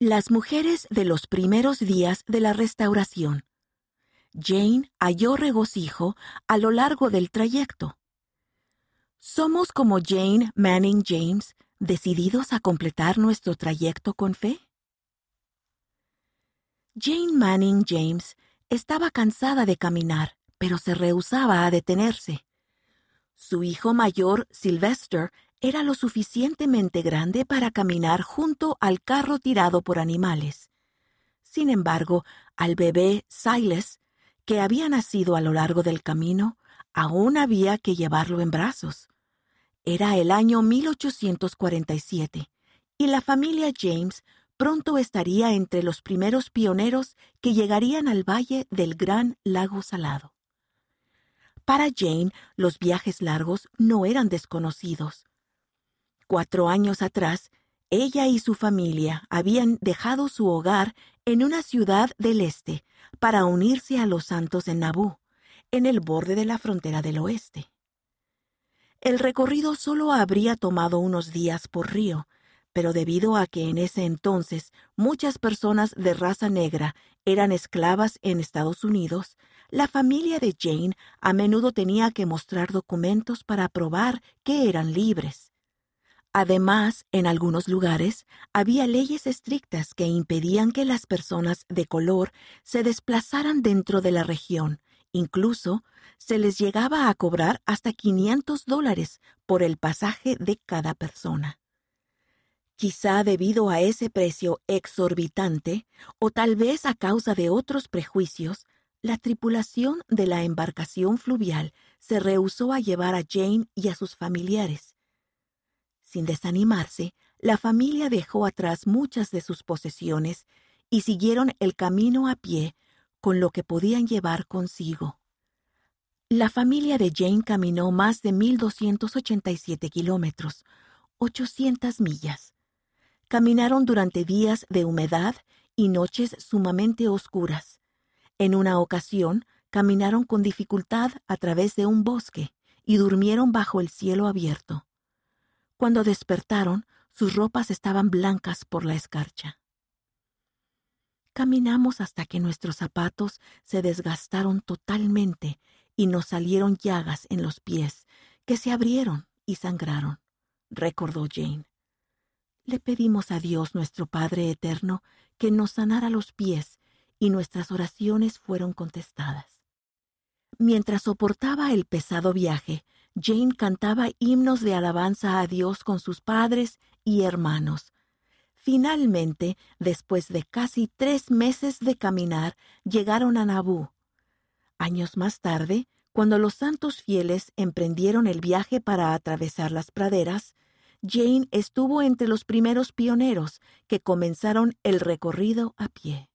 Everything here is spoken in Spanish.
Las mujeres de los primeros días de la restauración. Jane halló regocijo a lo largo del trayecto. ¿Somos como Jane Manning James, decididos a completar nuestro trayecto con fe? Jane Manning James estaba cansada de caminar, pero se rehusaba a detenerse. Su hijo mayor, Sylvester, era lo suficientemente grande para caminar junto al carro tirado por animales. Sin embargo, al bebé Silas, que había nacido a lo largo del camino, aún había que llevarlo en brazos. Era el año 1847 y la familia James pronto estaría entre los primeros pioneros que llegarían al valle del Gran Lago Salado. Para Jane, los viajes largos no eran desconocidos. Cuatro años atrás, ella y su familia habían dejado su hogar en una ciudad del este para unirse a los santos en Nabú, en el borde de la frontera del oeste. El recorrido solo habría tomado unos días por río, pero debido a que en ese entonces muchas personas de raza negra eran esclavas en Estados Unidos, la familia de Jane a menudo tenía que mostrar documentos para probar que eran libres. Además, en algunos lugares había leyes estrictas que impedían que las personas de color se desplazaran dentro de la región. Incluso se les llegaba a cobrar hasta 500 dólares por el pasaje de cada persona. Quizá debido a ese precio exorbitante, o tal vez a causa de otros prejuicios, la tripulación de la embarcación fluvial se rehusó a llevar a Jane y a sus familiares, sin desanimarse, la familia dejó atrás muchas de sus posesiones y siguieron el camino a pie con lo que podían llevar consigo. La familia de Jane caminó más de 1.287 kilómetros, 800 millas. Caminaron durante días de humedad y noches sumamente oscuras. En una ocasión, caminaron con dificultad a través de un bosque y durmieron bajo el cielo abierto. Cuando despertaron, sus ropas estaban blancas por la escarcha. Caminamos hasta que nuestros zapatos se desgastaron totalmente y nos salieron llagas en los pies, que se abrieron y sangraron, recordó Jane. Le pedimos a Dios nuestro Padre Eterno que nos sanara los pies y nuestras oraciones fueron contestadas. Mientras soportaba el pesado viaje, Jane cantaba himnos de alabanza a Dios con sus padres y hermanos. Finalmente, después de casi tres meses de caminar, llegaron a Nabú. Años más tarde, cuando los santos fieles emprendieron el viaje para atravesar las praderas, Jane estuvo entre los primeros pioneros que comenzaron el recorrido a pie.